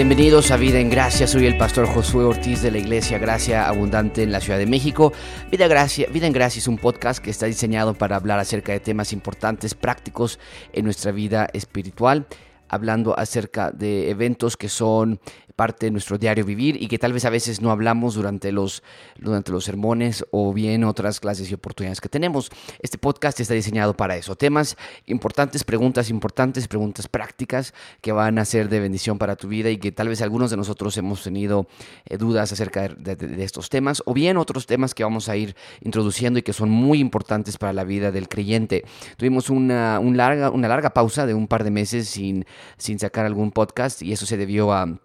Bienvenidos a Vida en Gracia, soy el pastor Josué Ortiz de la Iglesia Gracia Abundante en la Ciudad de México. Vida, Gracia, Vida en Gracia es un podcast que está diseñado para hablar acerca de temas importantes, prácticos en nuestra vida espiritual hablando acerca de eventos que son parte de nuestro diario vivir y que tal vez a veces no hablamos durante los, durante los sermones o bien otras clases y oportunidades que tenemos. Este podcast está diseñado para eso. Temas importantes, preguntas importantes, preguntas prácticas que van a ser de bendición para tu vida y que tal vez algunos de nosotros hemos tenido eh, dudas acerca de, estos temas o bien otros temas que vamos a ir introduciendo y que son muy importantes para la vida del creyente. Tuvimos una, larga, una larga pausa de un par de meses sin, sin sacar algún podcast y eso se debió a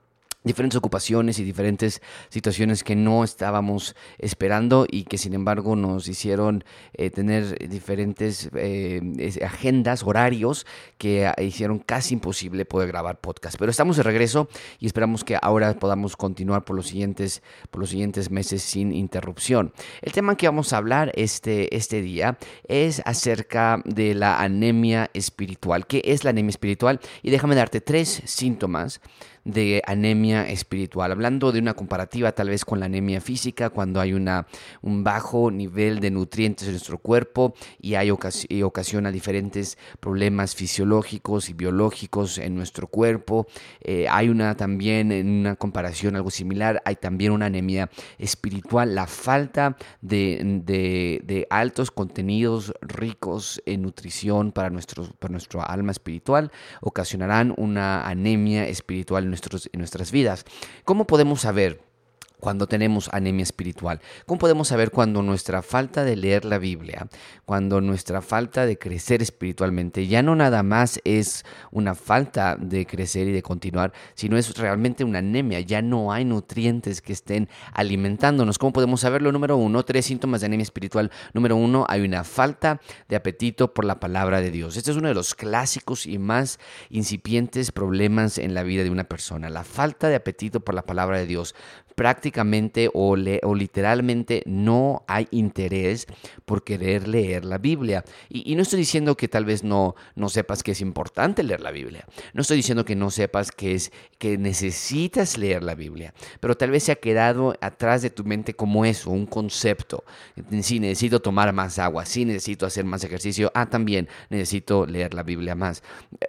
diferentes ocupaciones y diferentes situaciones que no estábamos esperando y que sin embargo nos hicieron eh, tener diferentes eh, agendas, horarios que hicieron casi imposible poder grabar podcast. Pero estamos de regreso y esperamos que ahora podamos continuar por los siguientes, por los siguientes meses sin interrupción. El tema que vamos a hablar este, este día es acerca de la anemia espiritual. ¿Qué es la anemia espiritual? Y déjame darte tres síntomas de anemia espiritual, hablando de una comparativa tal vez con la anemia física, cuando hay una, un bajo nivel de nutrientes en nuestro cuerpo y, hay ocasiona diferentes problemas fisiológicos y biológicos en nuestro cuerpo. Eh, hay una también, en una comparación algo similar, hay también una anemia espiritual, la falta de, altos contenidos ricos en nutrición para, nuestro, para nuestro alma espiritual ocasionarán una anemia espiritual nuestras vidas. ¿Cómo podemos saber? Cuando tenemos anemia espiritual? ¿Cómo podemos saber cuando nuestra falta de leer la Biblia, cuando nuestra falta de crecer espiritualmente, ya no nada más es una falta de crecer y de continuar, sino es realmente una anemia, ya no hay nutrientes que estén alimentándonos? ¿Cómo podemos saberlo? Número uno, tres síntomas de anemia espiritual. Número uno, hay una falta de apetito por la palabra de Dios. Este es uno de los clásicos y más incipientes problemas en la vida de una persona, la falta de apetito por la palabra de Dios prácticamente o, o, literalmente no hay interés por querer leer la Biblia. Y, no estoy diciendo que tal vez no, no sepas que es importante leer la Biblia. No estoy diciendo que no sepas que, es, que necesitas leer la Biblia. Pero tal vez se ha quedado atrás de tu mente como eso, un concepto. Sí, necesito tomar más agua. Sí, necesito hacer más ejercicio. Ah, también necesito leer la Biblia más.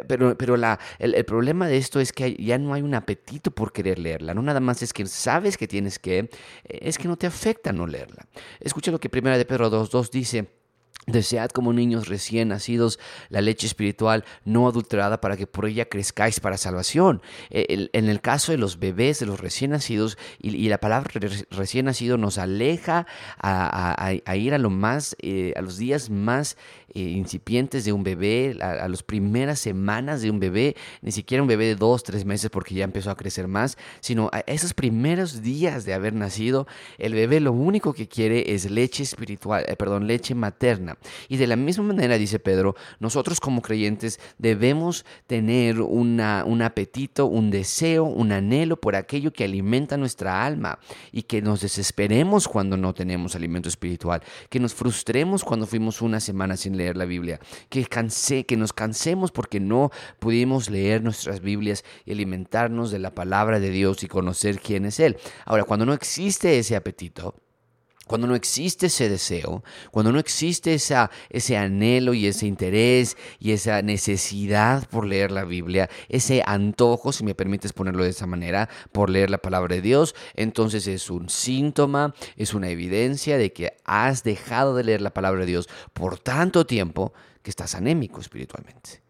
Pero, pero la, el, el problema de esto es que ya no hay un apetito por querer leerla. No nada más es que sabes que tienes que, eh, es que no te afecta no leerla. Escucha lo que Primera de Pedro 2.2 dice. Desead como niños recién nacidos la leche espiritual no adulterada para que por ella crezcáis para salvación. E, en el caso de los bebés, de los recién nacidos, y, la palabra recién nacido nos aleja a, ir a lo más, eh, a los días más eh, incipientes de un bebé, a, las primeras semanas de un bebé, ni siquiera un bebé de dos, tres meses porque ya empezó a crecer más, sino a esos primeros días de haber nacido, el bebé lo único que quiere es leche espiritual, eh, perdón, leche materna. Y de la misma manera, dice Pedro, nosotros como creyentes debemos tener un apetito, un deseo, un anhelo por aquello que alimenta nuestra alma y que nos desesperemos cuando no tenemos alimento espiritual, que nos frustremos cuando fuimos una semana sin leer la Biblia, que, cansé, que nos cansemos porque no pudimos leer nuestras Biblias y alimentarnos de la palabra de Dios y conocer quién es Él. Ahora, cuando no existe ese apetito, cuando no existe ese deseo, cuando no existe esa, ese anhelo y ese interés y esa necesidad por leer la Biblia, ese antojo, si me permites ponerlo de esa manera, por leer la palabra de Dios, entonces es un síntoma, es una evidencia de que has dejado de leer la palabra de Dios por tanto tiempo que estás anémico espiritualmente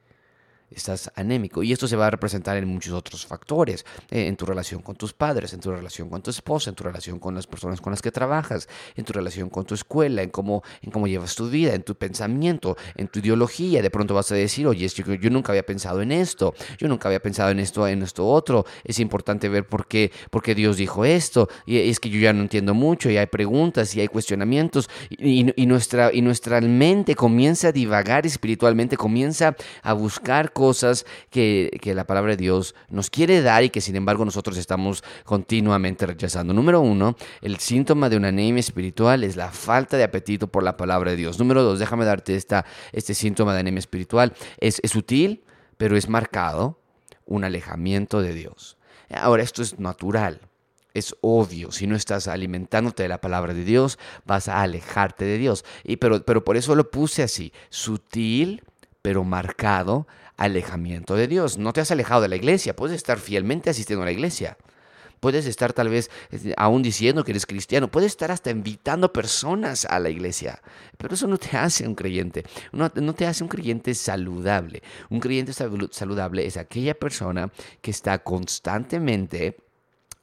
estás anémico. Y esto se va a representar en muchos otros factores, eh, en tu relación con tus padres, en tu relación con tu esposa, en tu relación con las personas con las que trabajas, en tu relación con tu escuela, en cómo, en cómo llevas tu vida, en tu pensamiento, en tu ideología. De pronto vas a decir, oye, yo, nunca había pensado en esto, yo nunca había pensado en esto, en esto otro. Es importante ver por qué, por qué Dios dijo esto. Es que yo ya no entiendo mucho y hay preguntas y hay cuestionamientos y, y nuestra, y nuestra mente comienza a divagar espiritualmente, comienza a buscar cosas que, la palabra de Dios nos quiere dar y que sin embargo nosotros estamos continuamente rechazando. Número uno, el síntoma de una anemia espiritual es la falta de apetito por la palabra de Dios. Número dos, déjame darte esta, este síntoma de anemia espiritual. Es, es sutil, pero es marcado un alejamiento de Dios. Ahora, esto es natural. Es obvio, si no estás alimentándote de la palabra de Dios, vas a alejarte de Dios. Y pero, pero por eso lo puse así, sutil, pero marcado alejamiento de Dios. No te has alejado de la iglesia, puedes estar fielmente asistiendo a la iglesia. Puedes estar tal vez este, aún diciendo que eres cristiano, puedes estar hasta invitando personas a la iglesia, pero eso no te hace un creyente, no, no te hace un creyente saludable. Un creyente saludable es aquella persona que está constantemente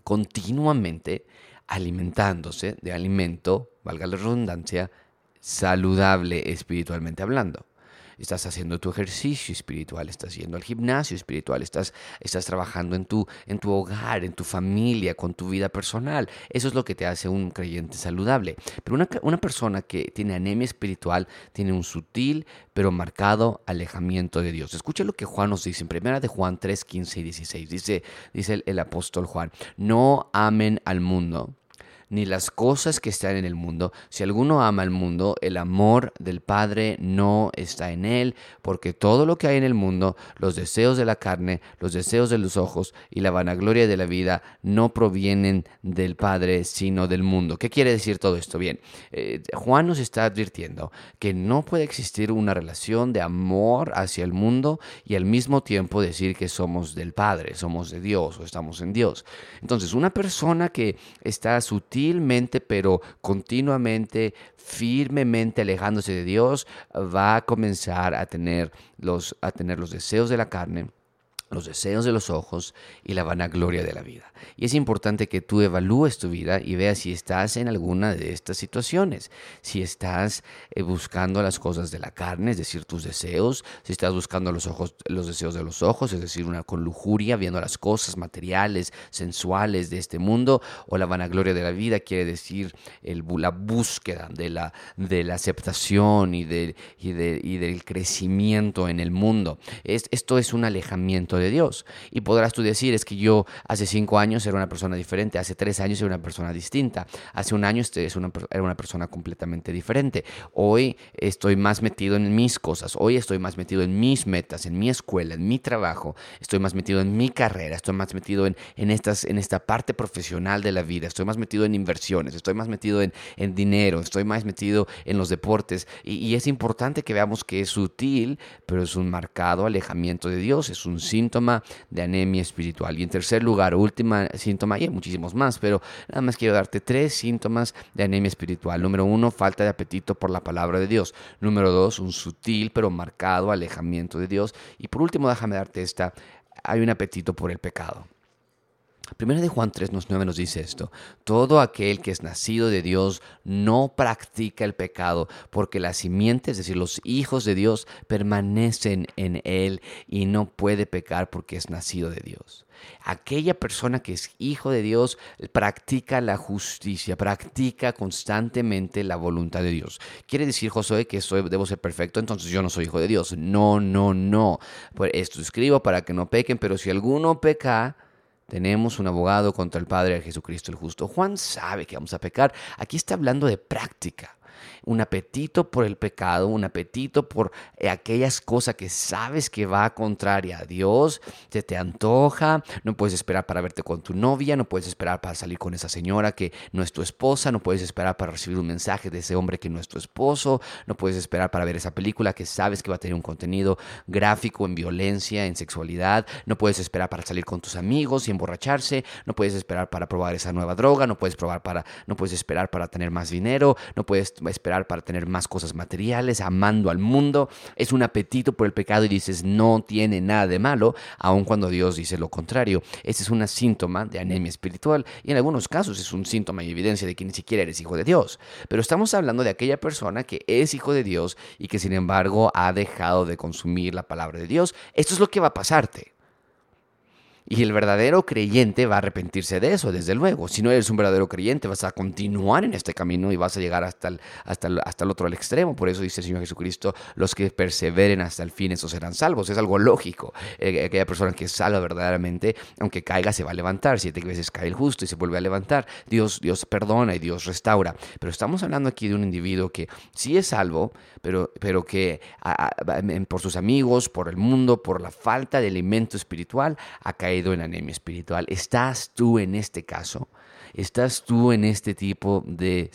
continuamente alimentándose de alimento, valga la redundancia, saludable espiritualmente hablando estás haciendo tu ejercicio espiritual, estás yendo al gimnasio espiritual, estás, estás trabajando en tu, en tu hogar, en tu familia, con tu vida personal. Eso es lo que te hace un creyente saludable. Pero una, una persona que tiene anemia espiritual tiene un sutil pero marcado alejamiento de Dios. Escucha lo que Juan nos dice en primera de Juan 3, 15 y 16. Dice, dice el, el apóstol Juan, no amen al mundo ni las cosas que están en el mundo. Si alguno ama al mundo, el amor del Padre no está en él, porque todo lo que hay en el mundo, los deseos de la carne, los deseos de los ojos y la vanagloria de la vida, no provienen del Padre, sino del mundo. ¿Qué quiere decir todo esto? Bien, eh, Juan nos está advirtiendo que no puede existir una relación de amor hacia el mundo y al mismo tiempo decir que somos del Padre, somos de Dios o estamos en Dios. Entonces, una persona que está sutil, pero continuamente, firmemente alejándose de Dios, va a comenzar a tener los, a tener los deseos de la carne los deseos de los ojos y la vanagloria de la vida. Y es importante que tú evalúes tu vida y veas si estás en alguna de estas situaciones. Si estás eh, buscando las cosas de la carne, es decir, tus deseos, si estás buscando los, ojos, los deseos de los ojos, es decir, una con lujuria, viendo las cosas materiales, sensuales de este mundo, o la vanagloria de la vida, quiere decir el, la búsqueda de la, de la aceptación y, de, y, del crecimiento en el mundo. Es, esto es un alejamiento de Dios. Y podrás tú decir, es que yo hace cinco años era una persona diferente, hace tres años era una persona distinta, hace un año este era una persona completamente diferente. Hoy estoy más metido en mis cosas, hoy estoy más metido en mis metas, en mi escuela, en mi trabajo, estoy más metido en mi carrera, estoy más metido en, en, estas, en esta parte profesional de la vida, estoy más metido en inversiones, estoy más metido en, en dinero, estoy más metido en los deportes. Y, y es importante que veamos que es sutil, pero es un marcado alejamiento de Dios, es un síntoma de anemia espiritual. Y en tercer lugar, última síntoma, y hay muchísimos más, pero nada más quiero darte tres síntomas de anemia espiritual. Número uno, falta de apetito por la palabra de Dios. Número dos, un sutil pero marcado alejamiento de Dios. Y por último, déjame darte esta, hay un apetito por el pecado. Primero de Juan 3.9 nos dice esto, todo aquel que es nacido de Dios no practica el pecado, porque la simiente, es decir, los hijos de Dios, permanecen en él y no puede pecar porque es nacido de Dios. Aquella persona que es hijo de Dios practica la justicia, practica constantemente la voluntad de Dios. ¿Quiere decir, Josué, que soy, debo ser perfecto? Entonces yo no soy hijo de Dios. No, no, no. Pues esto escribo para que no pequen, pero si alguno peca, tenemos un abogado contra el Padre Jesucristo el justo. Juan sabe que vamos a pecar. Aquí está hablando de práctica un apetito por el pecado, un apetito por eh, aquellas cosas que sabes que va contraria a Dios, se te antoja, no puedes esperar para verte con tu novia, no puedes esperar para salir con esa señora que no es tu esposa, no puedes esperar para recibir un mensaje de ese hombre que no es tu esposo, no puedes esperar para ver esa película que sabes que va a tener un contenido gráfico en violencia, en sexualidad, no puedes esperar para salir con tus amigos y emborracharse, no puedes esperar para probar esa nueva droga, no puedes probar para no puedes esperar para tener más dinero, no puedes esperar para tener más cosas materiales, amando al mundo. Es un apetito por el pecado y dices, no tiene nada de malo, aun cuando Dios dice lo contrario. Ese es un síntoma de anemia espiritual y en algunos casos es un síntoma y evidencia de que ni siquiera eres hijo de Dios. Pero estamos hablando de aquella persona que es hijo de Dios y que sin embargo ha dejado de consumir la palabra de Dios. Esto es lo que va a pasarte. Y el verdadero creyente va a arrepentirse de eso, desde luego. Si no eres un verdadero creyente, vas a continuar en este camino y vas a llegar hasta el, hasta hasta el otro extremo. Por eso dice el Señor Jesucristo, los que perseveren hasta el fin, esos serán salvos. Es algo lógico. Eh, aquella persona que salva verdaderamente, aunque caiga, se va a levantar. Siete veces cae el justo y se vuelve a levantar. Dios, Dios perdona y Dios restaura. Pero estamos hablando aquí de un individuo que sí es salvo, pero, pero que por sus amigos, por el mundo, por la falta de alimento espiritual, ha caído en anemia espiritual? ¿Estás tú en este caso? ¿Estás tú en este tipo de,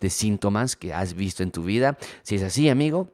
de síntomas que has visto en tu vida? Si es así, amigo,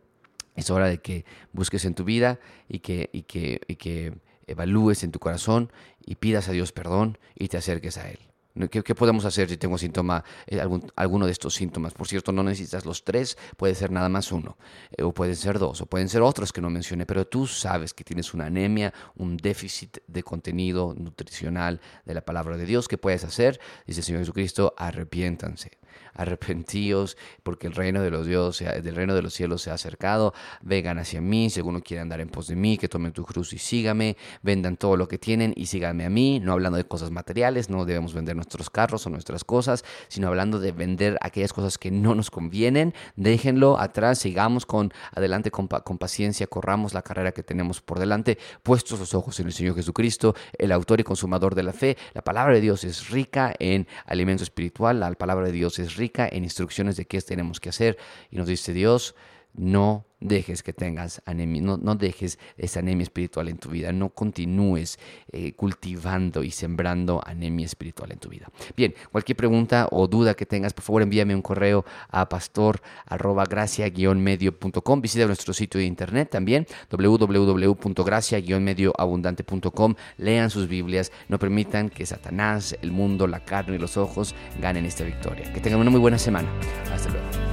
es hora de que busques en tu vida y que, y que, y que evalúes en tu corazón y pidas a Dios perdón y te acerques a Él. ¿Qué, podemos hacer si tengo síntoma, eh, algún, alguno de estos síntomas? Por cierto, no necesitas los tres, puede ser nada más uno, eh, o pueden ser dos, o pueden ser otros que no mencioné, pero tú sabes que tienes una anemia, un déficit de contenido nutricional de la palabra de Dios. ¿Qué puedes hacer? Dice el Señor Jesucristo, arrepiéntanse arrepentíos, porque el reino de los Dios, del reino de los cielos se ha acercado, vengan hacia mí, si alguno quiere andar en pos de mí, que tomen tu cruz y sígame, vendan todo lo que tienen y síganme a mí, no hablando de cosas materiales, no debemos vender nuestros carros o nuestras cosas, sino hablando de vender aquellas cosas que no nos convienen, déjenlo atrás, sigamos con adelante con, con paciencia, corramos la carrera que tenemos por delante, puestos los ojos en el Señor Jesucristo, el autor y consumador de la fe, la palabra de Dios es rica en alimento espiritual, la palabra de Dios es rica en instrucciones de qué tenemos que hacer. Y nos dice Dios, no dejes que tengas anemia, no, dejes esa anemia espiritual en tu vida, no continúes eh, cultivando y sembrando anemia espiritual en tu vida. Bien, cualquier pregunta o duda que tengas, por favor envíame un correo a pastor medio.com, visita nuestro sitio de internet también, www.gracia-medioabundante.com, lean sus Biblias, no permitan que Satanás, el mundo, la carne y los ojos ganen esta victoria. Que tengan una muy buena semana. Hasta luego.